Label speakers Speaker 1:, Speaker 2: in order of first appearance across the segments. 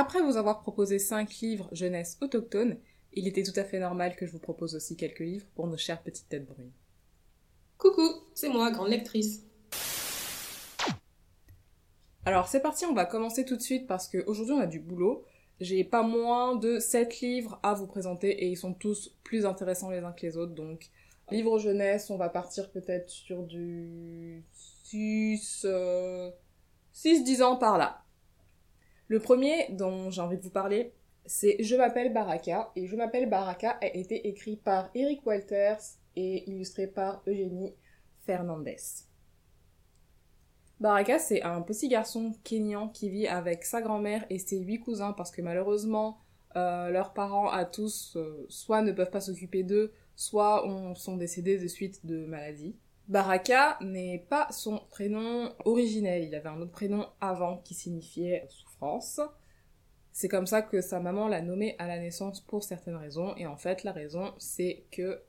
Speaker 1: Après vous avoir proposé 5 livres jeunesse autochtones, il était tout à fait normal que je vous propose aussi quelques livres pour nos chères petites têtes brunes.
Speaker 2: Coucou, c'est moi, grande lectrice.
Speaker 1: Alors c'est parti, on va commencer tout de suite parce qu'aujourd'hui on a du boulot. J'ai pas moins de 7 livres à vous présenter et ils sont tous plus intéressants les uns que les autres. Donc, livre jeunesse, on va partir peut-être sur du 6, 6-10 ans par là. Le premier dont j'ai envie de vous parler, c'est Je m'appelle Baraka. Et Je m'appelle Baraka a été écrit par Eric Walters et illustré par Eugénie Fernandez. Baraka, c'est un petit garçon kényan qui vit avec sa grand-mère et ses huit cousins parce que malheureusement, euh, leurs parents à tous euh, soit ne peuvent pas s'occuper d'eux, soit sont décédés de suite de maladies. Baraka n'est pas son prénom originel, il avait un autre prénom avant qui signifiait souffrance. C'est comme ça que sa maman l'a nommé à la naissance pour certaines raisons, et en fait la raison c'est que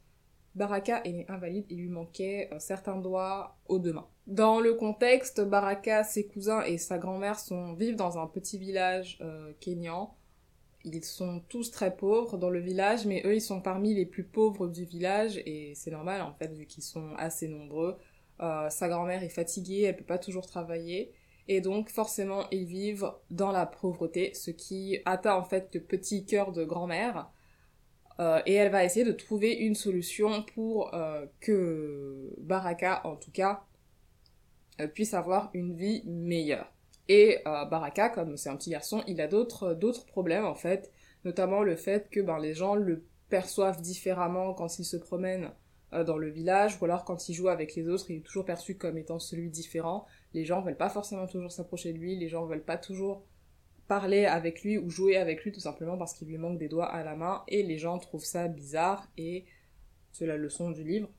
Speaker 1: Baraka est invalide, il lui manquait euh, certains doigts aux deux mains. Dans le contexte, Baraka, ses cousins et sa grand-mère vivent dans un petit village euh, kényan. Ils sont tous très pauvres dans le village, mais eux, ils sont parmi les plus pauvres du village, et c'est normal en fait, vu qu'ils sont assez nombreux. Euh, sa grand-mère est fatiguée, elle peut pas toujours travailler, et donc forcément, ils vivent dans la pauvreté, ce qui atteint en fait le petit cœur de grand-mère euh, et elle va essayer de trouver une solution pour euh, que Baraka, en tout cas, puisse avoir une vie meilleure. Et Baraka, comme c'est un petit garçon, il a d'autres d'autres problèmes en fait, notamment le fait que ben, les gens le perçoivent différemment quand il se promène dans le village, ou alors quand il joue avec les autres, il est toujours perçu comme étant celui différent. Les gens veulent pas forcément toujours s'approcher de lui, les gens veulent pas toujours parler avec lui ou jouer avec lui tout simplement parce qu'il lui manque des doigts à la main et les gens trouvent ça bizarre et c'est la leçon du livre.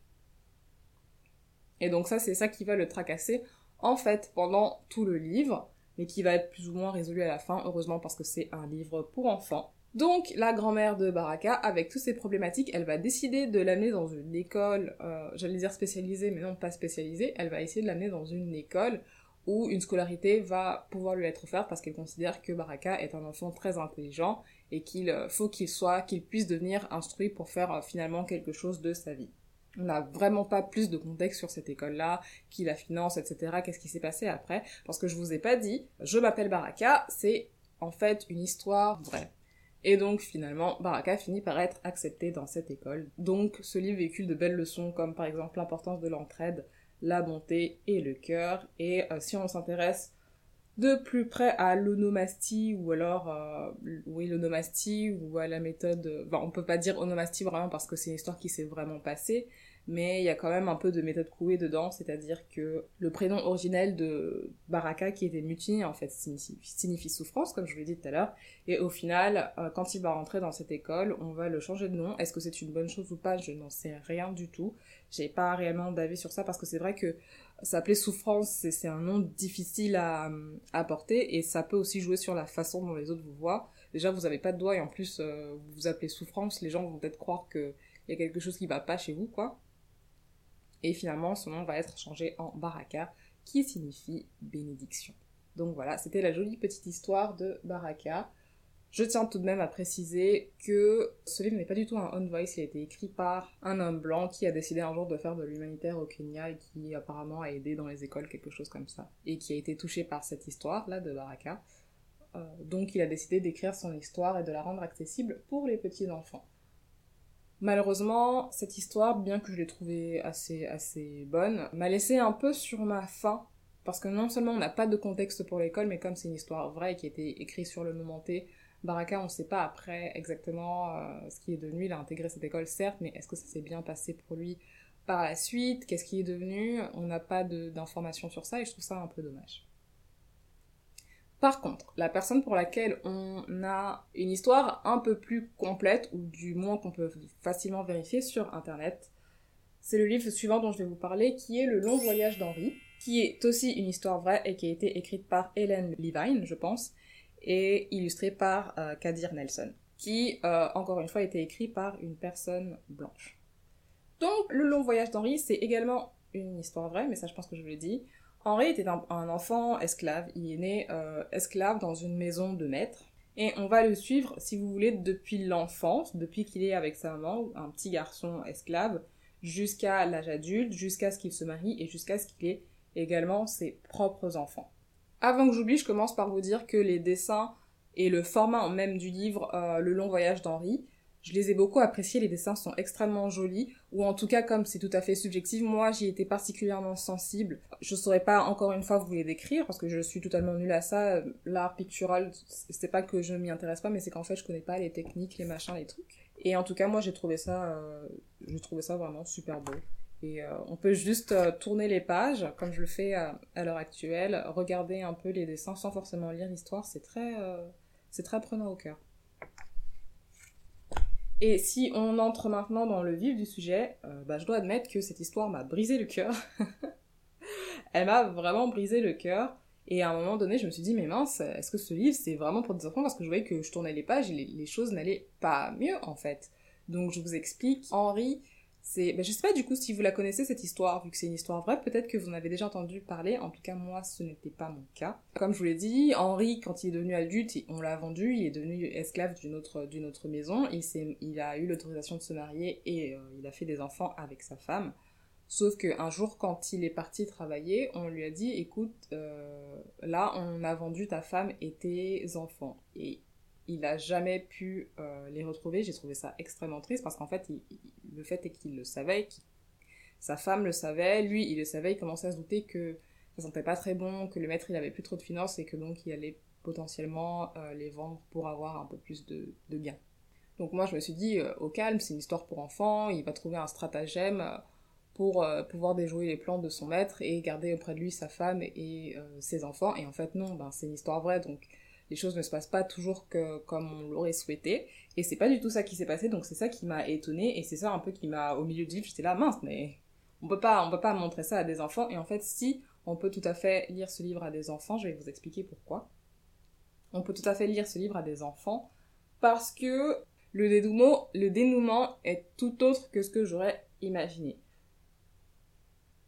Speaker 1: Et donc ça c'est ça qui va le tracasser en fait pendant tout le livre mais qui va être plus ou moins résolu à la fin heureusement parce que c'est un livre pour enfants. Donc la grand-mère de Baraka, avec toutes ces problématiques, elle va décider de l'amener dans une école, euh, j'allais dire spécialisée, mais non pas spécialisée, elle va essayer de l'amener dans une école où une scolarité va pouvoir lui être offerte parce qu'elle considère que Baraka est un enfant très intelligent et qu'il euh, faut qu'il soit, qu'il puisse devenir instruit pour faire euh, finalement quelque chose de sa vie. On n'a vraiment pas plus de contexte sur cette école-là, qui la finance, etc. Qu'est-ce qui s'est passé après Parce que je vous ai pas dit, je m'appelle Baraka, c'est en fait une histoire vraie. Et donc finalement, Baraka finit par être accepté dans cette école. Donc ce livre véhicule de belles leçons comme par exemple l'importance de l'entraide, la bonté et le cœur. Et euh, si on s'intéresse de plus près à l'onomastie ou alors euh, oui l'onomastie ou à la méthode enfin, on peut pas dire onomastie vraiment parce que c'est une histoire qui s'est vraiment passée mais il y a quand même un peu de méthode couée dedans, c'est-à-dire que le prénom originel de Baraka, qui était Mutiny, en fait, signifie, souffrance, comme je vous l'ai dit tout à l'heure, et au final, euh, quand il va rentrer dans cette école, on va le changer de nom. Est-ce que c'est une bonne chose ou pas? Je n'en sais rien du tout. J'ai pas réellement d'avis sur ça, parce que c'est vrai que s'appeler souffrance, c'est un nom difficile à, à porter, et ça peut aussi jouer sur la façon dont les autres vous voient. Déjà, vous avez pas de doigt, et en plus, euh, vous vous appelez souffrance, les gens vont peut-être croire que y a quelque chose qui va pas chez vous, quoi. Et finalement, son nom va être changé en Baraka, qui signifie bénédiction. Donc voilà, c'était la jolie petite histoire de Baraka. Je tiens tout de même à préciser que ce livre n'est pas du tout un on voice, il a été écrit par un homme blanc qui a décidé un jour de faire de l'humanitaire au Kenya et qui apparemment a aidé dans les écoles, quelque chose comme ça, et qui a été touché par cette histoire-là de Baraka. Euh, donc il a décidé d'écrire son histoire et de la rendre accessible pour les petits enfants. Malheureusement, cette histoire, bien que je l'ai trouvée assez, assez bonne, m'a laissé un peu sur ma faim. Parce que non seulement on n'a pas de contexte pour l'école, mais comme c'est une histoire vraie qui a été écrite sur le moment T, Baraka, on ne sait pas après exactement euh, ce qui est devenu. Il a intégré cette école, certes, mais est-ce que ça s'est bien passé pour lui par la suite? Qu'est-ce qui est devenu? On n'a pas d'informations sur ça et je trouve ça un peu dommage. Par contre, la personne pour laquelle on a une histoire un peu plus complète, ou du moins qu'on peut facilement vérifier sur internet, c'est le livre suivant dont je vais vous parler, qui est Le long voyage d'Henri, qui est aussi une histoire vraie et qui a été écrite par Hélène Levine, je pense, et illustrée par euh, Kadir Nelson, qui, euh, encore une fois, a été écrit par une personne blanche. Donc, Le long voyage d'Henri, c'est également une histoire vraie, mais ça je pense que je vous l'ai dit, Henri était un, enfant esclave. Il est né euh, esclave dans une maison de maître. Et on va le suivre, si vous voulez, depuis l'enfance, depuis qu'il est avec sa maman, un petit garçon esclave, jusqu'à l'âge adulte, jusqu'à ce qu'il se marie et jusqu'à ce qu'il ait également ses propres enfants. Avant que j'oublie, je commence par vous dire que les dessins et le format même du livre euh, Le long voyage d'Henri, je les ai beaucoup appréciés, les dessins sont extrêmement jolis, ou en tout cas comme c'est tout à fait subjectif, moi j'y étais particulièrement sensible. Je saurais pas encore une fois vous les décrire parce que je suis totalement nulle à ça. L'art pictural, c'est pas que je m'y intéresse pas, mais c'est qu'en fait je connais pas les techniques, les machins, les trucs. Et en tout cas moi j'ai trouvé ça, euh, j'ai trouvé ça vraiment super beau. Et euh, on peut juste euh, tourner les pages, comme je le fais à, l'heure actuelle, regarder un peu les dessins sans forcément lire l'histoire, c'est très, c'est très prenant au cœur. Et si on entre maintenant dans le vif du sujet, euh, bah, je dois admettre que cette histoire m'a brisé le cœur. Elle m'a vraiment brisé le cœur. Et à un moment donné, je me suis dit, mais mince, est-ce que ce livre, c'est vraiment pour des enfants? Parce que je voyais que je tournais les pages et les, les choses n'allaient pas mieux, en fait. Donc je vous explique. Henri c'est, ben, je sais pas du coup si vous la connaissez cette histoire, vu que c'est une histoire vraie, peut-être que vous en avez déjà entendu parler. En tout cas, moi, ce n'était pas mon cas. Comme je vous l'ai dit, Henri, quand il est devenu adulte, on l'a vendu, il est devenu esclave d'une autre, d'une autre maison. Il il a eu l'autorisation de se marier et euh, il a fait des enfants avec sa femme. Sauf qu'un jour, quand il est parti travailler, on lui a dit, écoute, euh, là, on a vendu ta femme et tes enfants. Et il n'a jamais pu euh, les retrouver. J'ai trouvé ça extrêmement triste parce qu'en fait, le fait est qu'il le savait, sa femme le savait, lui il le savait, il commençait à se douter que ça sentait pas très bon, que le maître il avait plus trop de finances et que donc il allait potentiellement euh, les vendre pour avoir un peu plus de, gains. Donc moi je me suis dit euh, au calme, c'est une histoire pour enfants, il va trouver un stratagème pour pouvoir déjouer les plans de son maître et garder auprès de lui sa femme et ses enfants. Et en fait non, ben, c'est une histoire vraie donc les choses ne se passent pas toujours comme on l'aurait souhaité. Et c'est pas du tout ça qui s'est passé, donc c'est ça qui m'a étonnée, et c'est ça un peu qui m'a, au milieu du livre, j'étais là, mince, mais on peut pas, on peut pas montrer ça à des enfants, et en fait, si on peut tout à fait lire ce livre à des enfants, je vais vous expliquer pourquoi. On peut tout à fait lire ce livre à des enfants, parce que le dénouement, le dénouement est tout autre que ce que j'aurais imaginé.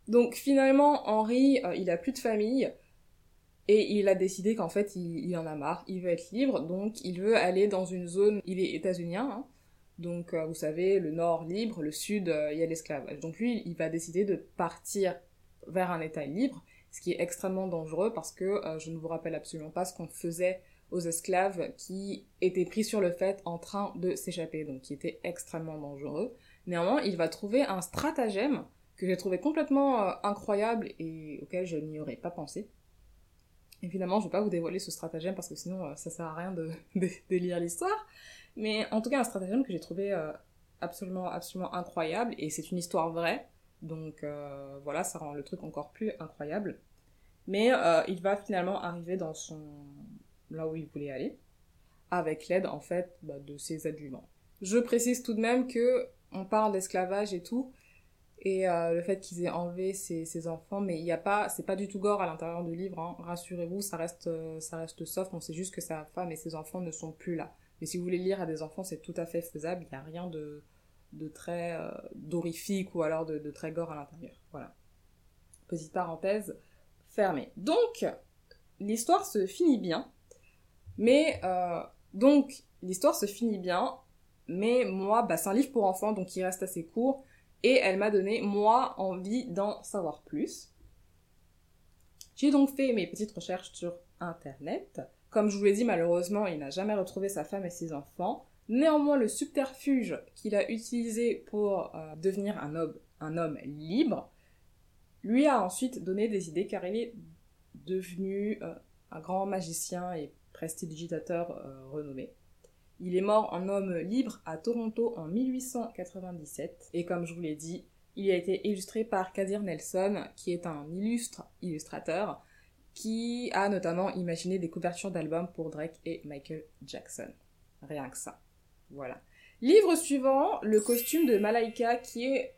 Speaker 1: Donc finalement, Henri, euh, il a plus de famille, et il a décidé qu'en fait, il, en a marre, il veut être libre, donc il veut aller dans une zone, il est états-unien, hein. donc euh, vous savez, le nord libre, le sud, euh, il y a l'esclavage. Donc lui, il va décider de partir vers un état libre, ce qui est extrêmement dangereux parce que euh, je ne vous rappelle absolument pas ce qu'on faisait aux esclaves qui étaient pris sur le fait en train de s'échapper, donc qui était extrêmement dangereux. Néanmoins, il va trouver un stratagème que j'ai trouvé complètement incroyable et auquel je n'y aurais pas pensé. Évidemment, je vais pas vous dévoiler ce stratagème parce que sinon euh, ça sert à rien de, lire l'histoire. Mais en tout cas, un stratagème que j'ai trouvé euh, absolument, absolument incroyable et c'est une histoire vraie. Donc euh, voilà, ça rend le truc encore plus incroyable. Mais il va finalement arriver dans son là où il voulait aller avec l'aide en fait bah, de ses adjuvants. Je précise tout de même que on parle d'esclavage et tout, et euh, le fait qu'ils aient enlevé ses, enfants mais il y a pas c'est pas du tout gore à l'intérieur du livre hein. rassurez-vous ça reste euh, ça reste soft. On sait juste que sa femme et ses enfants ne sont plus là. Mais si vous voulez lire à des enfants c'est tout à fait faisable. Il n'y a rien de de très euh, dorifique ou alors de, très gore à l'intérieur. Voilà. Petite parenthèse fermée. Donc l'histoire se finit bien. Mais donc l'histoire se finit bien. Mais moi bah, c'est un livre pour enfants donc il reste assez court et elle m'a donné, moi, envie d'en savoir plus. J'ai donc fait mes petites recherches sur Internet. Comme je vous l'ai dit, malheureusement, il n'a jamais retrouvé sa femme et ses enfants. Néanmoins, le subterfuge qu'il a utilisé pour euh, devenir un homme, libre lui a ensuite donné des idées car il est devenu euh, un grand magicien et prestidigitateur euh, renommé. Il est mort en homme libre à Toronto en 1897 et comme je vous l'ai dit, il a été illustré par Kadir Nelson qui est un illustre illustrateur qui a notamment imaginé des couvertures d'albums pour Drake et Michael Jackson. Rien que ça. Voilà. Livre suivant, le costume de Malaika qui est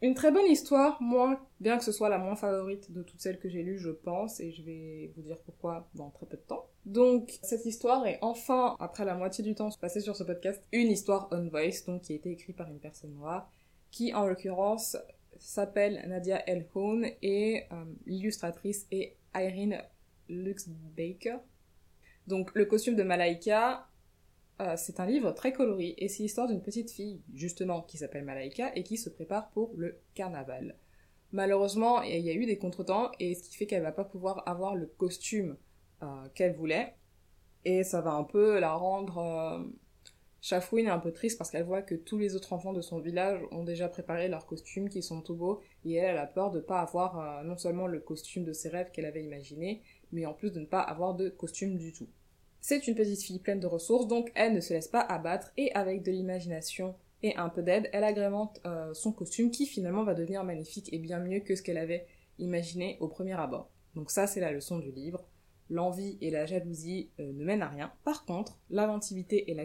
Speaker 1: une très bonne histoire, moi, bien que ce soit la moins favorite de toutes celles que j'ai lues, je pense, et je vais vous dire pourquoi dans très peu de temps. Donc, cette histoire est enfin, après la moitié du temps passé sur ce podcast, une histoire on voice, donc qui a été écrite par une personne noire, qui en l'occurrence s'appelle Nadia Elhoun et euh, l'illustratrice est Irene Lux Baker. Donc le costume de Malaika, euh, c'est un livre très coloré et c'est l'histoire d'une petite fille, justement, qui s'appelle Malaika et qui se prépare pour le carnaval. Malheureusement, il y a eu des contretemps et ce qui fait qu'elle va pas pouvoir avoir le costume euh, qu'elle voulait. Et ça va un peu la rendre euh, chafouine et un peu triste parce qu'elle voit que tous les autres enfants de son village ont déjà préparé leurs costumes qui sont tout beaux et elle, elle a peur de ne pas avoir non seulement le costume de ses rêves qu'elle avait imaginé, mais en plus de ne pas avoir de costume du tout. C'est une petite fille pleine de ressources, donc elle ne se laisse pas abattre et avec de l'imagination et un peu d'aide, elle agrémente euh, son costume qui finalement va devenir magnifique et bien mieux que ce qu'elle avait imaginé au premier abord. Donc ça c'est la leçon du livre. L'envie et la jalousie euh, ne mènent à rien. Par contre, l'inventivité et,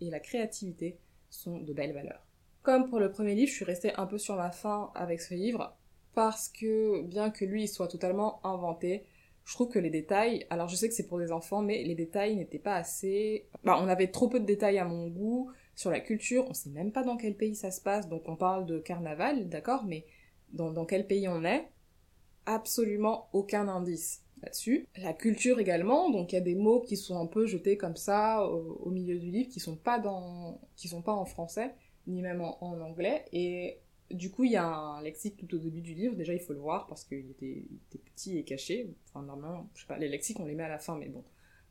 Speaker 1: et la créativité sont de belles valeurs. Comme pour le premier livre, je suis restée un peu sur ma faim avec ce livre parce que bien que lui soit totalement inventé, je trouve que les détails, alors je sais que c'est pour des enfants, mais les détails n'étaient pas assez... Bah, on avait trop peu de détails à mon goût sur la culture, on sait même pas dans quel pays ça se passe, donc on parle de carnaval, d'accord, mais dans, quel pays on est Absolument aucun indice là-dessus. La culture également, donc il y a des mots qui sont un peu jetés comme ça au, milieu du livre, qui sont pas dans, qui sont pas en français, ni même en anglais, et du coup, il y a un lexique tout au début du livre. Déjà, il faut le voir parce qu'il était, petit et caché. Enfin, normalement, je sais pas, les lexiques, on les met à la fin, mais bon,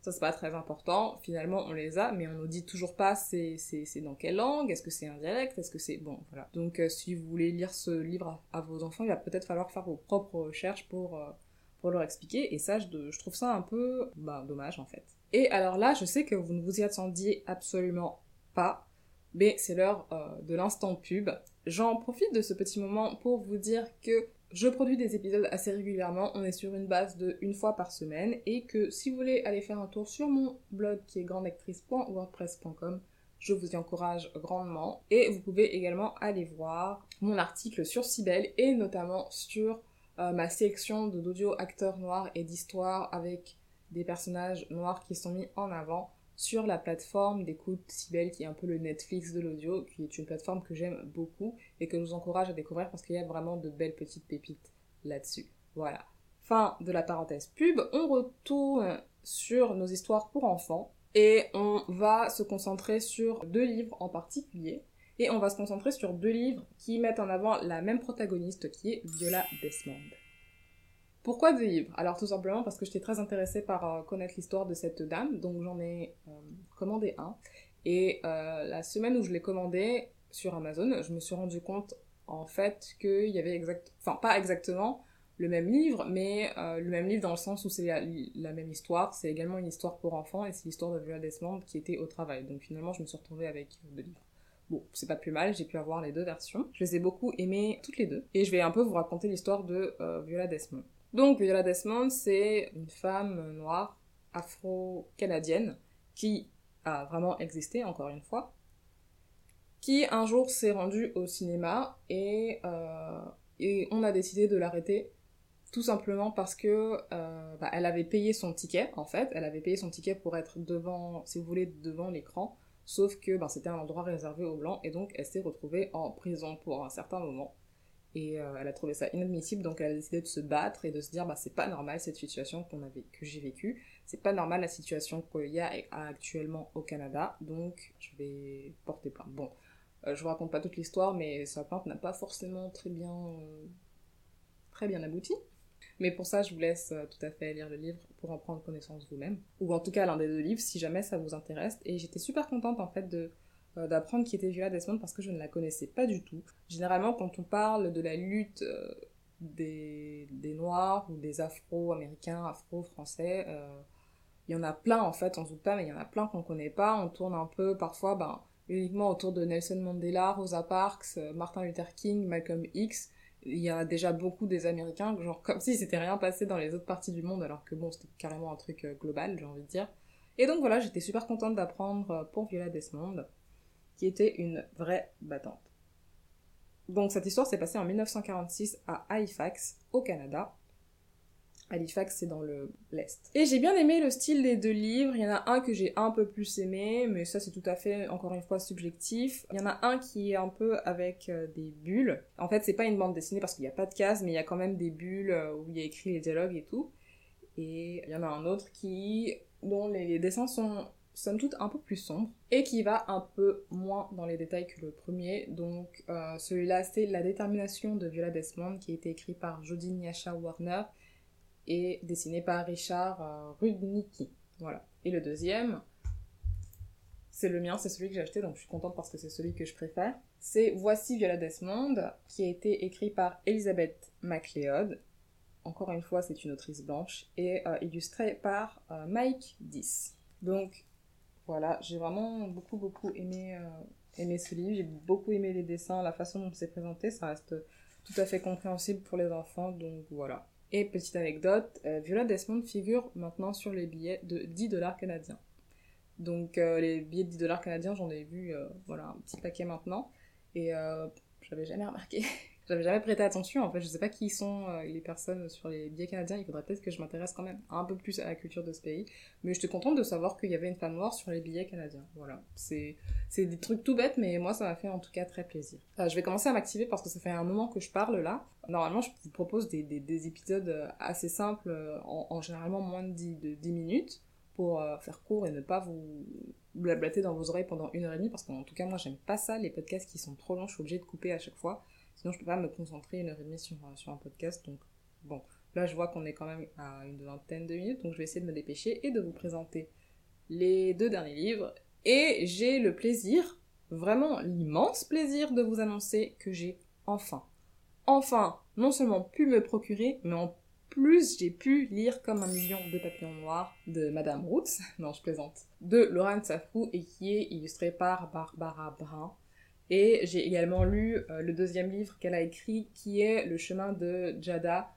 Speaker 1: ça, c'est pas très important. Finalement, on les a, mais on nous dit toujours pas c'est, dans quelle langue, est-ce que c'est un dialecte, est-ce que c'est. Bon, voilà. Donc, euh, si vous voulez lire ce livre à, vos enfants, il va peut-être falloir faire vos propres recherches pour, euh, pour leur expliquer. Et ça, je, je trouve ça un peu bah, dommage, en fait. Et alors là, je sais que vous ne vous y attendiez absolument pas, mais c'est l'heure euh, de l'instant pub. J'en profite de ce petit moment pour vous dire que je produis des épisodes assez régulièrement, on est sur une base de une fois par semaine, et que si vous voulez aller faire un tour sur mon blog qui est grandectrice.wordpress.com, je vous y encourage grandement. Et vous pouvez également aller voir mon article sur Cybelle et notamment sur euh, ma sélection d'audio acteurs noirs et d'histoires avec des personnages noirs qui sont mis en avant sur la plateforme d'écoute Sibel qui est un peu le Netflix de l'audio, qui est une plateforme que j'aime beaucoup et que je vous encourage à découvrir parce qu'il y a vraiment de belles petites pépites là-dessus. Voilà. Fin de la parenthèse pub, on retourne sur nos histoires pour enfants et on va se concentrer sur deux livres en particulier. Et on va se concentrer sur deux livres qui mettent en avant la même protagoniste qui est Viola Desmond. Pourquoi deux livres Alors tout simplement parce que j'étais très intéressée par euh, connaître l'histoire de cette dame, donc j'en ai euh, commandé un. Et euh, la semaine où je l'ai commandé sur Amazon, je me suis rendu compte en fait qu'il y avait exact, enfin pas exactement le même livre, mais le même livre dans le sens où c'est la, même histoire. C'est également une histoire pour enfants et c'est l'histoire de Viola Desmond qui était au travail. Donc finalement, je me suis retrouvée avec deux livres. Bon, c'est pas plus mal, j'ai pu avoir les deux versions. Je les ai beaucoup aimées toutes les deux. Et je vais un peu vous raconter l'histoire de Viola Desmond. Donc Viola Desmond, c'est une femme noire afro-canadienne qui a vraiment existé, encore une fois, qui un jour s'est rendue au cinéma et, euh, on a décidé de l'arrêter tout simplement parce que euh, bah, elle avait payé son ticket en fait, elle avait payé son ticket pour être devant, si vous voulez, devant l'écran, sauf que bah, c'était un endroit réservé aux blancs et donc elle s'est retrouvée en prison pour un certain moment. Et euh, elle a trouvé ça inadmissible, donc elle a décidé de se battre et de se dire bah c'est pas normal cette situation que j'ai vécue, c'est pas normal la situation qu'il y a actuellement au Canada, donc je vais porter plainte. Bon, euh, je vous raconte pas toute l'histoire, mais sa plainte n'a pas forcément très bien, euh, très bien abouti. Mais pour ça, je vous laisse tout à fait lire le livre pour en prendre connaissance vous-même, ou en tout cas l'un des deux livres si jamais ça vous intéresse. Et j'étais super contente en fait de d'apprendre qui était Viola Desmond parce que je ne la connaissais pas du tout. Généralement, quand on parle de la lutte euh, des, des, Noirs ou des Afro-Américains, Afro-Français, euh, il y en a plein en fait, on se doute pas, mais il y en a plein qu'on connaît pas. On tourne un peu parfois ben, uniquement autour de Nelson Mandela, Rosa Parks, Martin Luther King, Malcolm X. Il y a déjà beaucoup des Américains, genre comme si c'était rien passé dans les autres parties du monde, alors que bon, c'était carrément un truc global, j'ai envie de dire. Et donc voilà, j'étais super contente d'apprendre pour Viola Desmond qui était une vraie battante. Donc cette histoire s'est passée en 1946 à Halifax, au Canada. Halifax, c'est dans le l'Est. Et j'ai bien aimé le style des deux livres. Il y en a un que j'ai un peu plus aimé, mais ça c'est tout à fait, encore une fois, subjectif. Il y en a un qui est un peu avec euh, des bulles. En fait, c'est pas une bande dessinée parce qu'il n'y a pas de cases, mais il y a quand même des bulles euh, où il y a écrit les dialogues et tout. Et il y en a un autre qui dont les dessins sont somme toute un peu plus sombres et qui va un peu moins dans les détails que le premier. Donc euh, celui-là c'est La détermination de Viola Desmond qui a été écrit par Jodie Nyasha Warner et dessiné par Richard euh, Rudnicki. Voilà. Et le deuxième, c'est le mien, c'est celui que j'ai acheté, donc je suis contente parce que c'est celui que je préfère. C'est Voici Viola Desmond, qui a été écrit par Elizabeth MacLeod. Encore une fois, c'est une autrice blanche, et euh, illustré par euh, Mike Dis. Donc voilà, j'ai vraiment beaucoup beaucoup aimé, euh, aimé ce livre, j'ai beaucoup aimé les dessins, la façon dont c'est présenté, ça reste tout à fait compréhensible pour les enfants, donc voilà. Et petite anecdote, Viola Desmond figure maintenant sur les billets de 10 dollars canadiens. Donc euh, les billets de 10 dollars canadiens, j'en ai vu euh, voilà, un petit paquet maintenant. Et euh, j'avais jamais remarqué. j'avais jamais prêté attention. En fait, je sais pas qui sont les personnes sur les billets canadiens. Il faudrait peut-être que je m'intéresse quand même un peu plus à la culture de ce pays. Mais j'étais contente de savoir qu'il y avait une femme noire sur les billets canadiens. Voilà. C'est, des trucs tout bêtes, mais moi, ça m'a fait en tout cas très plaisir. je vais commencer à m'activer parce que ça fait un moment que je parle là. Normalement, je vous propose des, des, des épisodes assez simples, en, en, généralement moins de 10, de 10 minutes pour euh, faire court et ne pas vous blablater dans vos oreilles pendant une heure et demie, parce qu'en tout cas, moi, j'aime pas ça, les podcasts qui sont trop longs, je suis obligée de couper à chaque fois, sinon je peux pas me concentrer une heure et demie sur, euh, sur un podcast, donc bon, là, je vois qu'on est quand même à une vingtaine de minutes, donc je vais essayer de me dépêcher et de vous présenter les deux derniers livres, et j'ai le plaisir, vraiment l'immense plaisir de vous annoncer que j'ai enfin, enfin, non seulement pu me procurer, mais en plus j'ai pu lire Comme un million de papillons noirs de Madame Roots, non je plaisante, de Laurent Safou et qui est illustré par Barbara Brun. Et j'ai également lu euh, le deuxième livre qu'elle a écrit qui est Le chemin de Jada.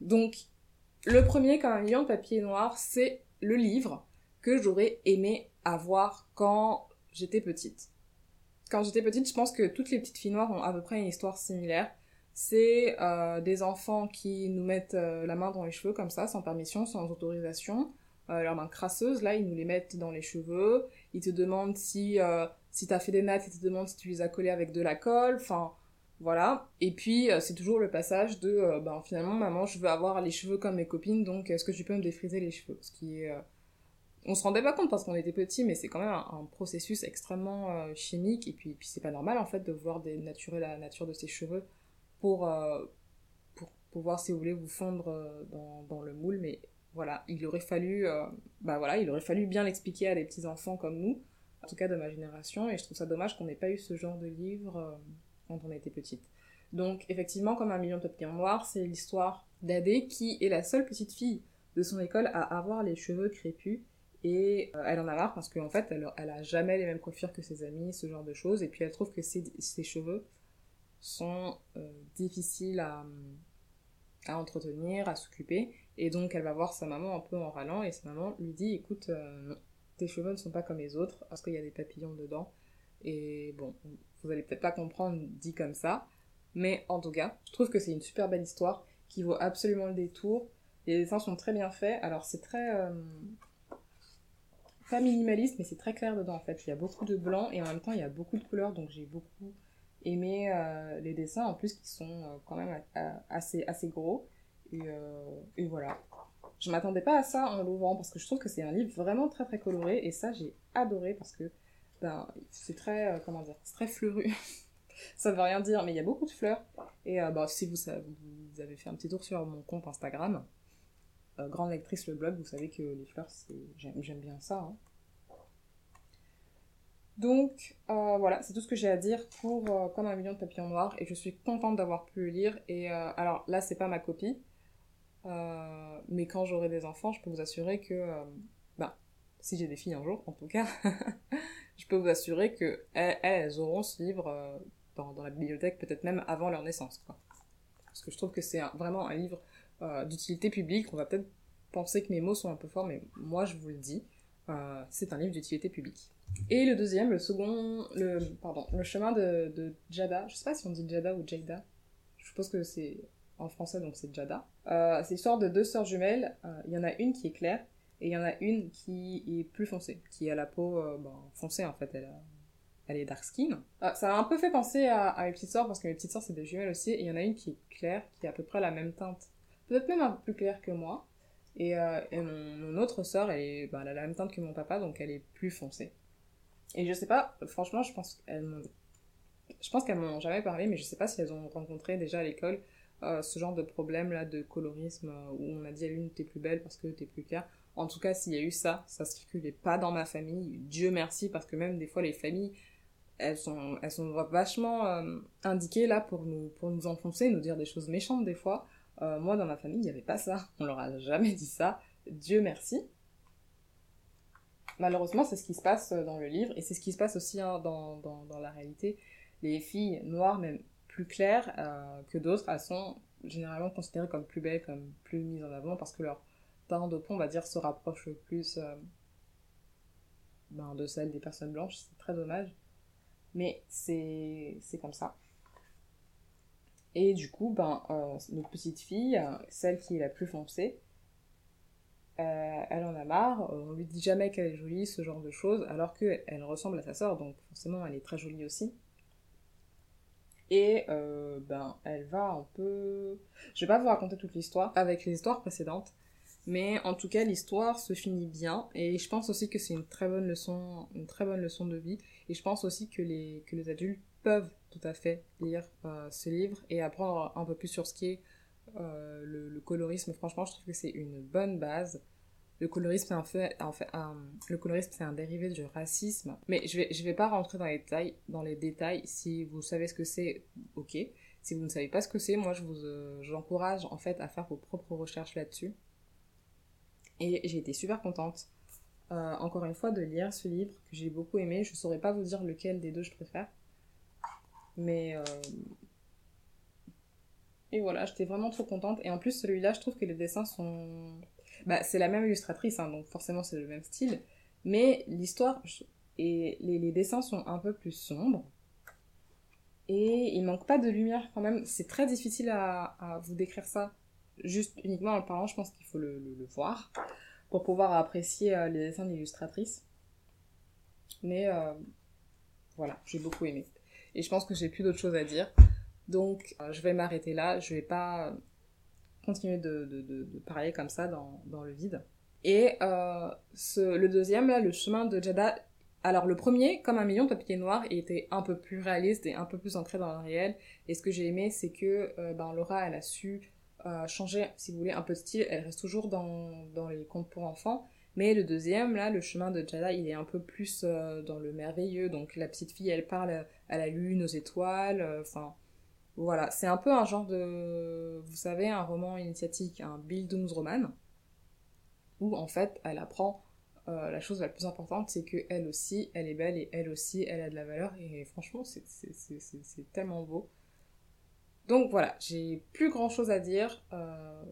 Speaker 1: Donc le premier un million de papiers noirs, c'est le livre que j'aurais aimé avoir quand j'étais petite. Quand j'étais petite, je pense que toutes les petites filles noires ont à peu près une histoire similaire c'est euh, des enfants qui nous mettent euh, la main dans les cheveux comme ça, sans permission, sans autorisation. Euh, leurs mains crasseuses, là, ils nous les mettent dans les cheveux. Ils te demandent si, si t'as fait des nattes, ils te demandent si tu les as collés avec de la colle. Enfin, voilà. Et puis, c'est toujours le passage de, ben, finalement, maman, je veux avoir les cheveux comme mes copines, donc est-ce que tu peux me défriser les cheveux? Ce qui est... on se rendait pas compte parce qu'on était petits, mais c'est quand même un, processus extrêmement chimique. Et puis, puis c'est pas normal, en fait, de voir dénaturer la nature de ses cheveux pour, euh, pour pouvoir, si vous voulez, vous fondre euh, dans, le moule. Mais voilà, il aurait fallu, euh, bah voilà, il aurait fallu bien l'expliquer à des petits enfants comme nous, en tout cas de ma génération. Et je trouve ça dommage qu'on n'ait pas eu ce genre de livre quand on était petite. Donc effectivement, comme un million de papillons noirs, c'est l'histoire d'Adé qui est la seule petite fille de son école à avoir les cheveux crépus et elle en a marre parce qu'en fait elle, a jamais les mêmes coiffures que ses amis, ce genre de choses et puis elle trouve que ses, cheveux sont euh, difficiles à, entretenir, à s'occuper. Et donc elle va voir sa maman un peu en râlant et sa maman lui dit écoute, euh, tes cheveux ne sont pas comme les autres parce qu'il y a des papillons dedans. Et bon, vous allez peut-être pas comprendre dit comme ça, mais en tout cas, je trouve que c'est une super belle histoire qui vaut absolument le détour. Les dessins sont très bien faits. Alors c'est très euh, pas minimaliste, mais c'est très clair dedans en fait. Il y a beaucoup de blanc et en même temps il y a beaucoup de couleurs, donc j'ai beaucoup aimer euh, les dessins, en plus qui sont euh, quand même assez, assez gros. Et, et voilà. Je m'attendais pas à ça en l'ouvrant parce que je trouve que c'est un livre vraiment très très coloré et ça j'ai adoré parce que ben, c'est très, comment dire, très fleuru. ça ne veut rien dire, mais il y a beaucoup de fleurs. Et bah, si vous, vous, avez fait un petit tour sur mon compte Instagram, Grande Lectrice le blog, vous savez que les fleurs, j'aime bien ça. Hein. Donc euh, voilà, c'est tout ce que j'ai à dire pour euh, Comme un million de papillons noirs et je suis contente d'avoir pu le lire. Et euh, alors là, c'est pas ma copie, mais quand j'aurai des enfants, je peux vous assurer que, ben, si j'ai des filles un jour, en tout cas, je peux vous assurer que elles, auront ce livre dans, la bibliothèque, peut-être même avant leur naissance, quoi. Parce que je trouve que c'est vraiment un livre d'utilité publique. On va peut-être penser que mes mots sont un peu forts, mais moi je vous le dis, c'est un livre d'utilité publique. Et le deuxième, le second, le, pardon, le chemin de, de Jada. Je sais pas si on dit Jada ou Jada. Je suppose que c'est en français, donc c'est Jada. Euh, c'est l'histoire de deux sœurs jumelles. Euh, il y en a une qui est claire et il y en a une qui est plus foncée, qui a la peau euh, ben, foncée en fait. Elle, elle est dark skin. ça m'a un peu fait penser à, à mes petites sœurs parce que mes petites sœurs c'est des jumelles aussi. Et il y en a une qui est claire, qui a à peu près la même teinte. Peut-être même un peu plus claire que moi. Et, euh, mon, autre sœur, bah, elle a la même teinte que mon papa, donc elle est plus foncée. Et je sais pas, franchement, je pense qu'elles m'ont... Je pense qu'elles m'en ont jamais parlé, mais je sais pas si elles ont rencontré déjà à l'école euh, ce genre de problème là de colorisme euh, où on a dit à l'une t'es plus belle parce que t'es plus claire. En tout cas, s'il y a eu ça, ça circulait pas dans ma famille. Dieu merci, parce que même des fois les familles, elles sont, elles sont vachement euh, indiquées là pour nous, pour nous enfoncer, nous dire des choses méchantes des fois. Moi, dans ma famille, il n'y avait pas ça. On leur a jamais dit ça. Dieu merci. Malheureusement, c'est ce qui se passe dans le livre et c'est ce qui se passe aussi hein, dans, dans, dans, la réalité. Les filles noires, même plus claires euh, que d'autres, elles sont généralement considérées comme plus belles, comme plus mises en avant parce que leur teint de peau, on va dire, se rapproche plus euh, ben, de celle des personnes blanches. C'est très dommage. Mais c'est comme ça. Et du coup, ben, euh, notre petite fille, celle qui est la plus foncée, elle en a marre, on lui dit jamais qu'elle est jolie, ce genre de choses, alors qu'elle ressemble à sa sœur, donc forcément elle est très jolie aussi. Et euh, ben, elle va un peu... Je vais pas vous raconter toute l'histoire avec les histoires précédentes, mais en tout cas l'histoire se finit bien, et je pense aussi que c'est une très bonne leçon, une très bonne leçon de vie, et je pense aussi que les, que les adultes peuvent tout à fait lire euh, ce livre et apprendre un peu plus sur ce qui est euh, le, le, colorisme, franchement, je trouve que c'est une bonne base. Le colorisme, c'est un, le colorisme, c'est un dérivé du racisme. Mais je vais, je vais pas rentrer dans les détails, dans les détails. Si vous savez ce que c'est, ok. Si vous ne savez pas ce que c'est, moi, je vous, euh, j'encourage en fait à faire vos propres recherches là-dessus. Et j'ai été super contente, euh, encore une fois, de lire ce livre que j'ai beaucoup aimé. Je saurais pas vous dire lequel des deux je préfère. Mais euh, et voilà, j'étais vraiment trop contente. Et en plus, celui-là, je trouve que les dessins sont. Bah, c'est la même illustratrice, hein, donc forcément, c'est le même style. Mais l'histoire et les, dessins sont un peu plus sombres. Et il manque pas de lumière quand même. C'est très difficile à, vous décrire ça. Juste uniquement en le parlant, je pense qu'il faut le, voir pour pouvoir apprécier euh, les dessins d'illustratrice. Mais euh, voilà, j'ai beaucoup aimé. Et je pense que j'ai plus d'autres choses à dire. Donc, euh, je vais m'arrêter là. Je vais pas continuer de, de, de, parler comme ça dans, dans le vide. Et euh, ce, le deuxième, là, le chemin de Jada. Alors, le premier, comme un million de papiers noirs, était un peu plus réaliste et un peu plus ancré dans le réel. Et ce que j'ai aimé, c'est que euh, ben, Laura, elle a su euh, changer, si vous voulez, un peu de style. Elle reste toujours dans, dans les contes pour enfants. Mais le deuxième, là, le chemin de Jada, il est un peu plus dans le merveilleux. Donc, la petite fille, elle parle à la lune, aux étoiles. Enfin, voilà, c'est un peu un genre de, vous savez, un roman initiatique, un Bildungsroman, où en fait, elle apprend euh, la chose la plus importante, c'est que elle aussi, elle est belle et elle aussi, elle a de la valeur. Et franchement, c'est tellement beau. Donc voilà, j'ai plus grand chose à dire. Euh,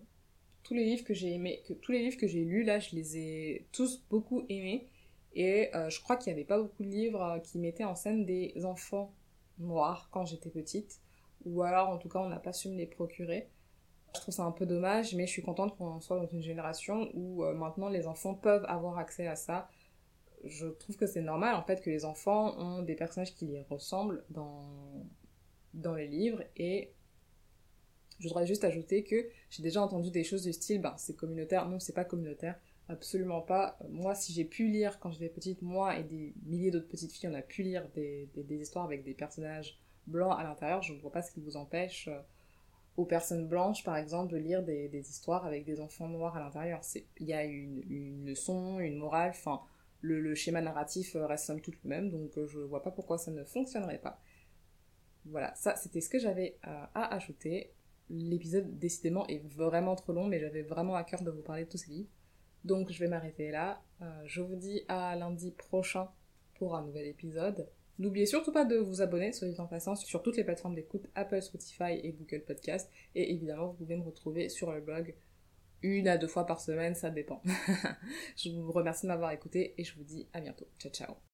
Speaker 1: tous les livres que j'ai aimés, tous les livres que j'ai lus là, je les ai tous beaucoup aimés. Et euh, je crois qu'il n'y avait pas beaucoup de livres qui mettaient en scène des enfants noirs quand j'étais petite ou alors en tout cas on n'a pas su me les procurer. Je trouve ça un peu dommage, mais je suis contente qu'on soit dans une génération où euh, maintenant les enfants peuvent avoir accès à ça. Je trouve que c'est normal en fait que les enfants ont des personnages qui les ressemblent dans, dans les livres et je voudrais juste ajouter que j'ai déjà entendu des choses du style ben c'est communautaire, non c'est pas communautaire, absolument pas. Moi si j'ai pu lire quand j'étais petite, moi et des milliers d'autres petites filles on a pu lire des, des, des histoires avec des personnages blanc à l'intérieur, je ne vois pas ce qui vous empêche euh, aux personnes blanches, par exemple, de lire des, histoires avec des enfants noirs à l'intérieur. Il y a une, leçon, une morale, enfin, le, schéma narratif euh, reste somme toute le même, donc euh, je ne vois pas pourquoi ça ne fonctionnerait pas. Voilà, ça c'était ce que j'avais à, ajouter. L'épisode décidément est vraiment trop long, mais j'avais vraiment à cœur de vous parler de tous ces livres. Donc je vais m'arrêter là. Je vous dis à lundi prochain pour un nouvel épisode. N'oubliez surtout pas de vous abonner, soit en passant, sur toutes les plateformes d'écoute, Apple, Spotify et Google Podcast. Et évidemment, vous pouvez me retrouver sur le blog une à deux fois par semaine, ça dépend. je vous remercie de m'avoir écouté et je vous dis à bientôt. Ciao ciao